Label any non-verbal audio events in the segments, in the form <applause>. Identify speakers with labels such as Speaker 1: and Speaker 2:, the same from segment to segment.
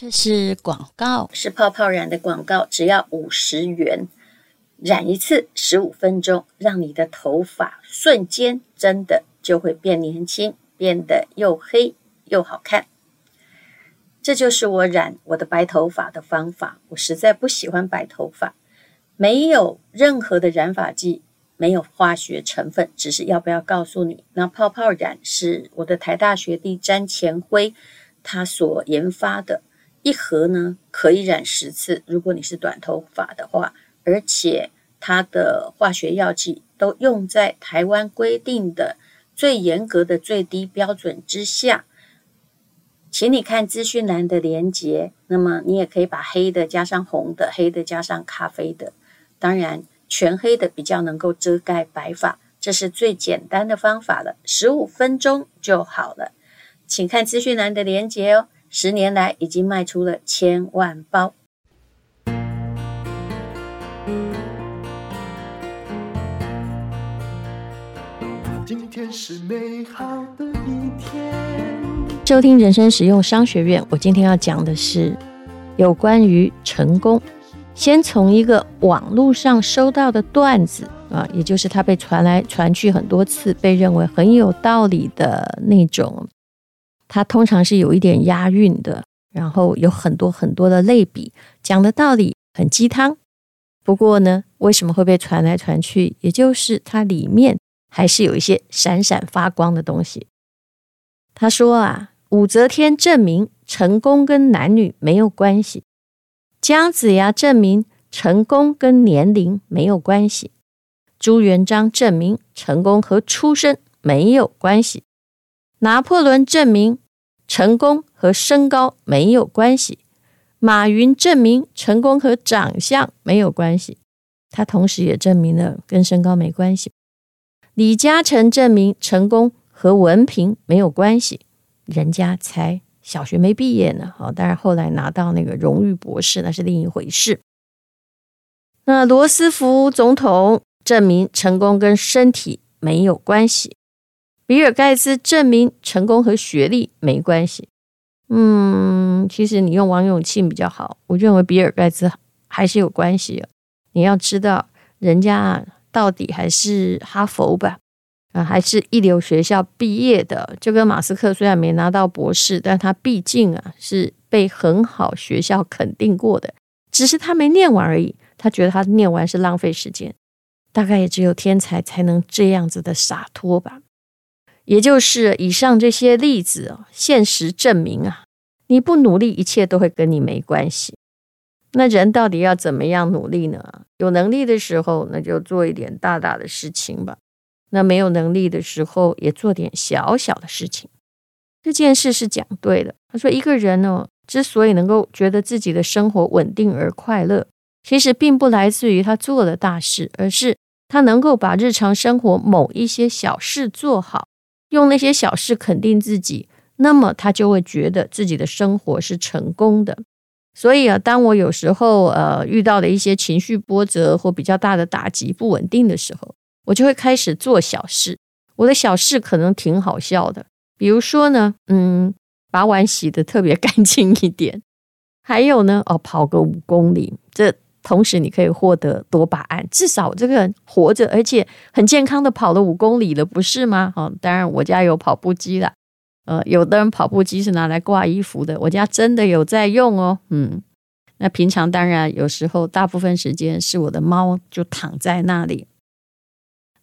Speaker 1: 这是广告，
Speaker 2: 是泡泡染的广告，只要五十元，染一次十五分钟，让你的头发瞬间真的就会变年轻，变得又黑又好看。这就是我染我的白头发的方法。我实在不喜欢白头发，没有任何的染发剂，没有化学成分，只是要不要告诉你，那泡泡染是我的台大学弟詹前辉他所研发的。一盒呢可以染十次，如果你是短头发的话，而且它的化学药剂都用在台湾规定的最严格的最低标准之下。请你看资讯栏的连接，那么你也可以把黑的加上红的，黑的加上咖啡的，当然全黑的比较能够遮盖白发，这是最简单的方法了，十五分钟就好了。请看资讯栏的连接哦。十年来已经卖出了千万包。
Speaker 1: 今天是美好的一天。收听人生实用商学院，我今天要讲的是有关于成功。先从一个网络上收到的段子啊，也就是他被传来传去很多次，被认为很有道理的那种。它通常是有一点押韵的，然后有很多很多的类比，讲的道理很鸡汤。不过呢，为什么会被传来传去？也就是它里面还是有一些闪闪发光的东西。他说啊，武则天证明成功跟男女没有关系；姜子牙证明成功跟年龄没有关系；朱元璋证明成功和出身没有关系。拿破仑证明成功和身高没有关系，马云证明成功和长相没有关系，他同时也证明了跟身高没关系。李嘉诚证明成功和文凭没有关系，人家才小学没毕业呢，好，当然后来拿到那个荣誉博士那是另一回事。那罗斯福总统证明成功跟身体没有关系。比尔盖茨证明成功和学历没关系。嗯，其实你用王永庆比较好。我认为比尔盖茨还是有关系。你要知道，人家到底还是哈佛吧？啊，还是一流学校毕业的。就跟马斯克虽然没拿到博士，但他毕竟啊是被很好学校肯定过的。只是他没念完而已。他觉得他念完是浪费时间。大概也只有天才才能这样子的洒脱吧。也就是以上这些例子哦，现实证明啊，你不努力，一切都会跟你没关系。那人到底要怎么样努力呢？有能力的时候，那就做一点大大的事情吧；那没有能力的时候，也做点小小的事情。这件事是讲对的。他说，一个人呢，之所以能够觉得自己的生活稳定而快乐，其实并不来自于他做了大事，而是他能够把日常生活某一些小事做好。用那些小事肯定自己，那么他就会觉得自己的生活是成功的。所以啊，当我有时候呃遇到了一些情绪波折或比较大的打击、不稳定的时候，我就会开始做小事。我的小事可能挺好笑的，比如说呢，嗯，把碗洗得特别干净一点，还有呢，哦，跑个五公里，这。同时，你可以获得多巴胺，至少这个人活着，而且很健康的跑了五公里了，不是吗？哦，当然，我家有跑步机了。呃，有的人跑步机是拿来挂衣服的，我家真的有在用哦。嗯，那平常当然有时候，大部分时间是我的猫就躺在那里。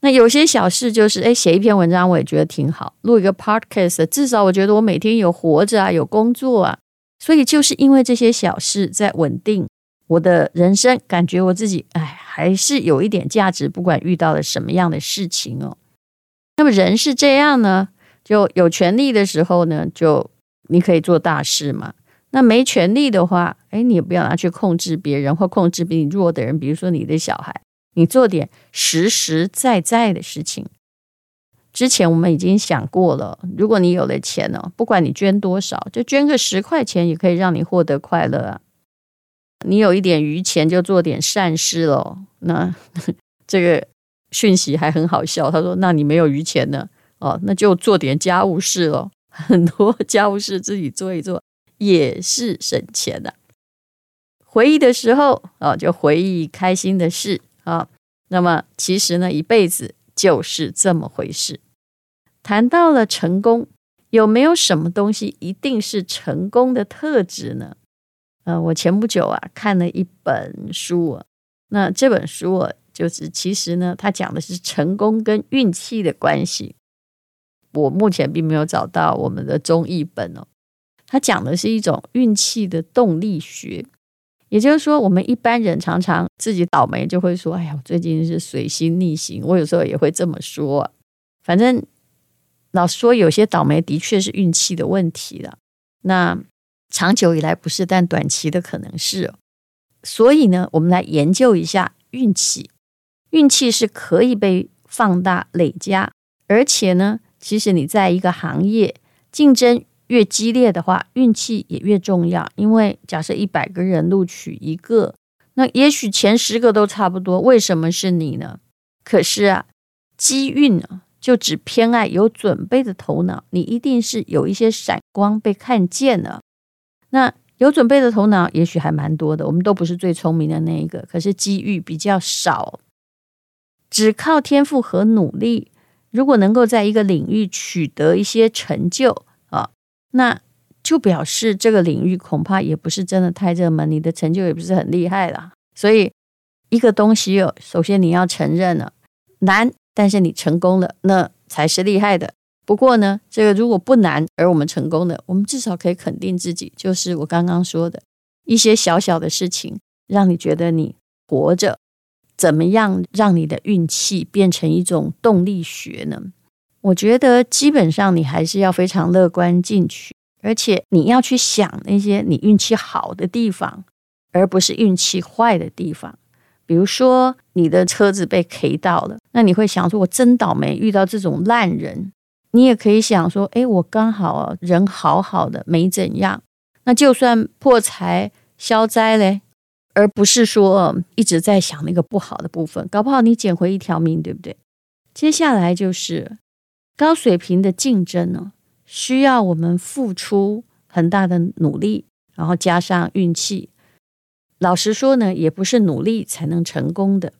Speaker 1: 那有些小事就是，哎，写一篇文章我也觉得挺好，录一个 podcast，至少我觉得我每天有活着啊，有工作啊。所以就是因为这些小事在稳定。我的人生感觉我自己，哎，还是有一点价值，不管遇到了什么样的事情哦。那么人是这样呢，就有权力的时候呢，就你可以做大事嘛。那没权力的话，哎，你也不要拿去控制别人或控制比你弱的人，比如说你的小孩，你做点实实在在的事情。之前我们已经想过了，如果你有了钱呢，不管你捐多少，就捐个十块钱，也可以让你获得快乐啊。你有一点余钱，就做点善事喽。那 <laughs> 这个讯息还很好笑。他说：“那你没有余钱呢？哦，那就做点家务事喽。<laughs> 很多家务事自己做一做，也是省钱的。回忆的时候啊，就回忆开心的事啊。那么其实呢，一辈子就是这么回事。谈到了成功，有没有什么东西一定是成功的特质呢？呃，我前不久啊看了一本书，那这本书啊，就是其实呢，它讲的是成功跟运气的关系。我目前并没有找到我们的中译本哦，它讲的是一种运气的动力学。也就是说，我们一般人常常自己倒霉，就会说：“哎呀，我最近是水星逆行。”我有时候也会这么说。反正老说，有些倒霉的确是运气的问题了。那长久以来不是，但短期的可能是。所以呢，我们来研究一下运气。运气是可以被放大、累加，而且呢，其实你在一个行业竞争。越激烈的话，运气也越重要。因为假设一百个人录取一个，那也许前十个都差不多。为什么是你呢？可是啊，机运呢，就只偏爱有准备的头脑。你一定是有一些闪光被看见了。那有准备的头脑，也许还蛮多的。我们都不是最聪明的那一个，可是机遇比较少。只靠天赋和努力，如果能够在一个领域取得一些成就啊。那就表示这个领域恐怕也不是真的太热门，你的成就也不是很厉害了。所以一个东西哦，首先你要承认了难，但是你成功了，那才是厉害的。不过呢，这个如果不难而我们成功的，我们至少可以肯定自己，就是我刚刚说的一些小小的事情，让你觉得你活着，怎么样让你的运气变成一种动力学呢？我觉得基本上你还是要非常乐观进取，而且你要去想那些你运气好的地方，而不是运气坏的地方。比如说你的车子被 K 到了，那你会想说：“我真倒霉，遇到这种烂人。”你也可以想说：“诶，我刚好人好好的，没怎样。”那就算破财消灾嘞，而不是说一直在想那个不好的部分，搞不好你捡回一条命，对不对？接下来就是。高水平的竞争呢，需要我们付出很大的努力，然后加上运气。老实说呢，也不是努力才能成功的，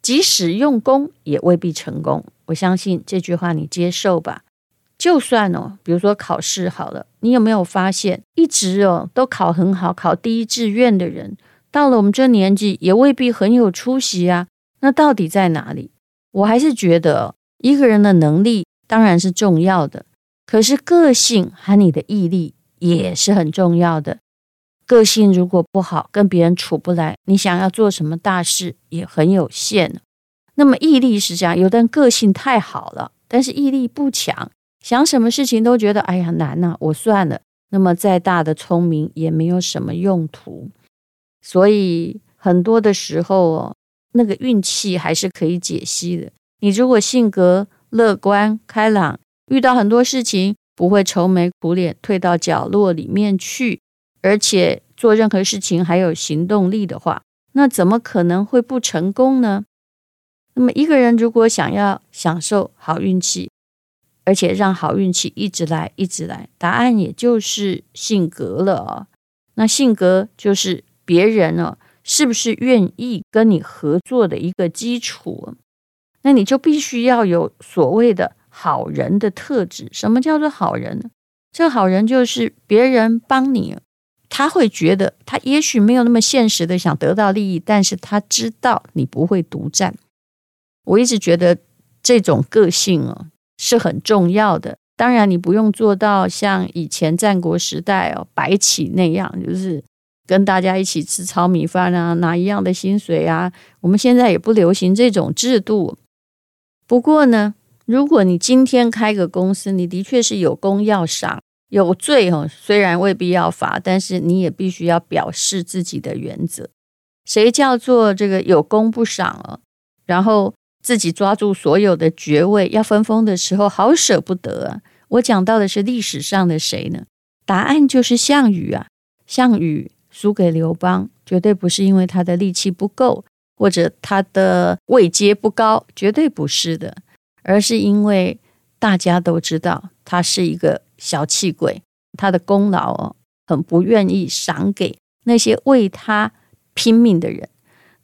Speaker 1: 即使用功也未必成功。我相信这句话你接受吧。就算哦，比如说考试好了，你有没有发现，一直哦都考很好，考第一志愿的人，到了我们这年纪也未必很有出息啊。那到底在哪里？我还是觉得一个人的能力。当然是重要的，可是个性和你的毅力也是很重要的。个性如果不好，跟别人处不来，你想要做什么大事也很有限。那么毅力是这样，有的人个性太好了，但是毅力不强，想什么事情都觉得哎呀难呐，我算了。那么再大的聪明也没有什么用途。所以很多的时候哦，那个运气还是可以解析的。你如果性格，乐观开朗，遇到很多事情不会愁眉苦脸，退到角落里面去，而且做任何事情还有行动力的话，那怎么可能会不成功呢？那么一个人如果想要享受好运气，而且让好运气一直来一直来，答案也就是性格了啊。那性格就是别人呢，是不是愿意跟你合作的一个基础。那你就必须要有所谓的好人的特质。什么叫做好人呢？这好人就是别人帮你，他会觉得他也许没有那么现实的想得到利益，但是他知道你不会独占。我一直觉得这种个性哦是很重要的。当然，你不用做到像以前战国时代哦白起那样，就是跟大家一起吃糙米饭啊，拿一样的薪水啊。我们现在也不流行这种制度。不过呢，如果你今天开个公司，你的确是有功要赏，有罪哦，虽然未必要罚，但是你也必须要表示自己的原则。谁叫做这个有功不赏哦？然后自己抓住所有的爵位，要分封的时候好舍不得啊！我讲到的是历史上的谁呢？答案就是项羽啊！项羽输给刘邦，绝对不是因为他的力气不够。或者他的位阶不高，绝对不是的，而是因为大家都知道他是一个小气鬼，他的功劳哦很不愿意赏给那些为他拼命的人。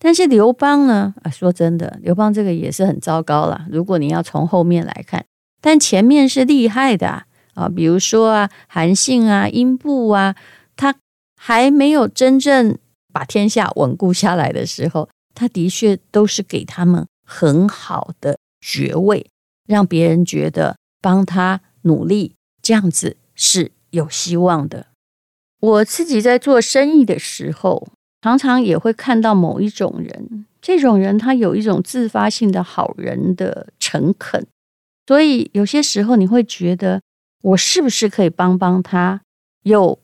Speaker 1: 但是刘邦呢？啊，说真的，刘邦这个也是很糟糕了。如果你要从后面来看，但前面是厉害的啊，啊，比如说啊，韩信啊，英布啊，他还没有真正把天下稳固下来的时候，他的确都是给他们很好的爵位，让别人觉得帮他努力，这样子是有希望的。我自己在做生意的时候，常常也会看到某一种人，这种人他有一种自发性的好人的诚恳，所以有些时候你会觉得，我是不是可以帮帮他？有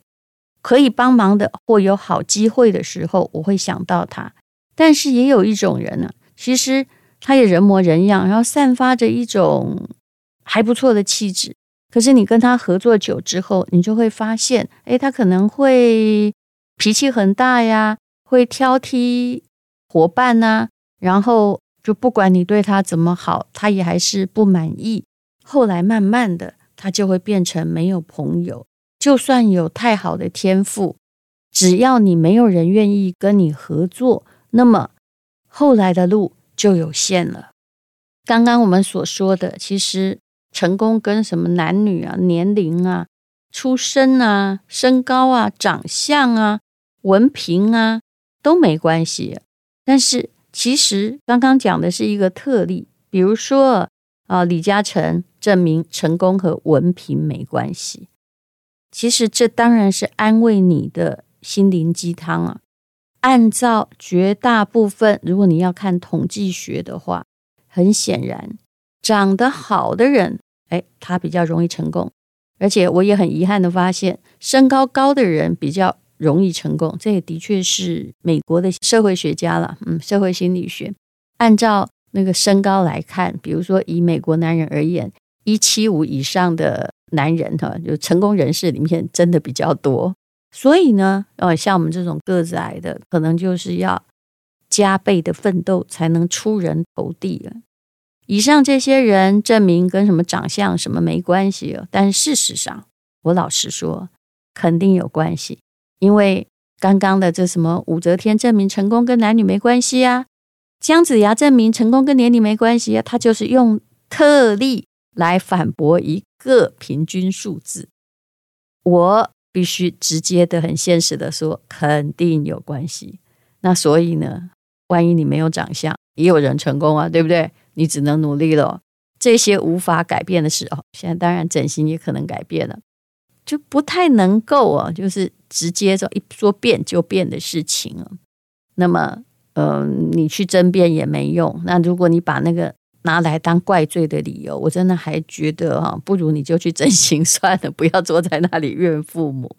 Speaker 1: 可以帮忙的或有好机会的时候，我会想到他。但是也有一种人呢，其实他也人模人样，然后散发着一种还不错的气质。可是你跟他合作久之后，你就会发现，诶，他可能会脾气很大呀。会挑剔伙伴呐、然后就不管你对他怎么好，他也还是不满意。后来慢慢的，他就会变成没有朋友。就算有太好的天赋，只要你没有人愿意跟你合作，那么后来的路就有限了。刚刚我们所说的，其实成功跟什么男女啊、年龄啊、出身啊、身高啊、长相啊、文凭啊。都没关系，但是其实刚刚讲的是一个特例，比如说啊，李嘉诚证明成功和文凭没关系。其实这当然是安慰你的心灵鸡汤啊。按照绝大部分，如果你要看统计学的话，很显然长得好的人，哎，他比较容易成功。而且我也很遗憾的发现，身高高的人比较。容易成功，这也的确是美国的社会学家了。嗯，社会心理学按照那个身高来看，比如说以美国男人而言，一七五以上的男人哈，就成功人士里面真的比较多。所以呢，呃，像我们这种个子矮的，可能就是要加倍的奋斗才能出人头地了。以上这些人证明跟什么长相什么没关系哦，但事实上，我老实说，肯定有关系。因为刚刚的这什么武则天证明成功跟男女没关系啊，姜子牙证明成功跟年龄没关系啊，他就是用特例来反驳一个平均数字。我必须直接的、很现实的说，肯定有关系。那所以呢，万一你没有长相，也有人成功啊，对不对？你只能努力了。这些无法改变的时候，现在当然整形也可能改变了。就不太能够啊，就是直接说一说变就变的事情啊。那么，嗯、呃，你去争辩也没用。那如果你把那个拿来当怪罪的理由，我真的还觉得哈，不如你就去整形算了，不要坐在那里怨父母。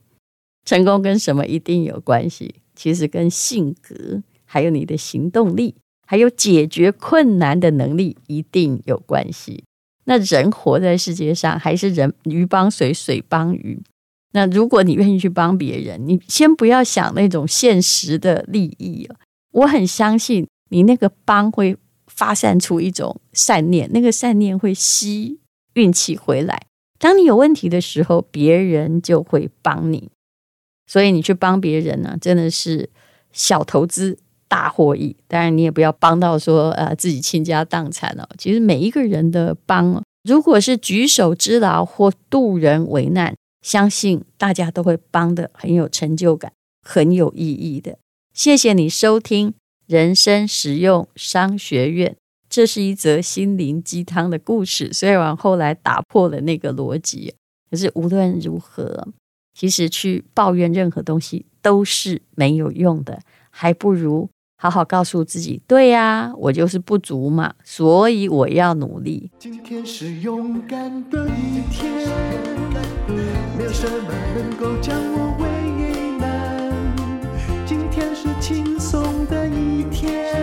Speaker 1: 成功跟什么一定有关系？其实跟性格，还有你的行动力，还有解决困难的能力一定有关系。那人活在世界上，还是人鱼帮水，水帮鱼。那如果你愿意去帮别人，你先不要想那种现实的利益。我很相信你那个帮会发散出一种善念，那个善念会吸运气回来。当你有问题的时候，别人就会帮你。所以你去帮别人呢，真的是小投资。大获益，当然你也不要帮到说呃自己倾家荡产哦。其实每一个人的帮，如果是举手之劳或助人为难，相信大家都会帮得很有成就感，很有意义的。谢谢你收听人生实用商学院，这是一则心灵鸡汤的故事。虽然后来打破了那个逻辑，可是无论如何，其实去抱怨任何东西都是没有用的，还不如。好好告诉自己，对呀，我就是不足嘛，所以我要努力。今天是勇敢的一天，没有什么能够将我为难。今天是轻松的一天，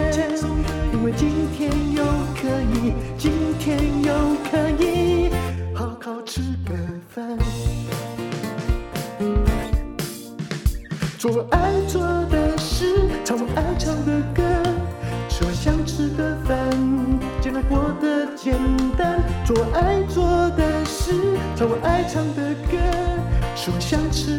Speaker 1: 因为今天又可以，今天又可以好好吃个饭，做爱做想吃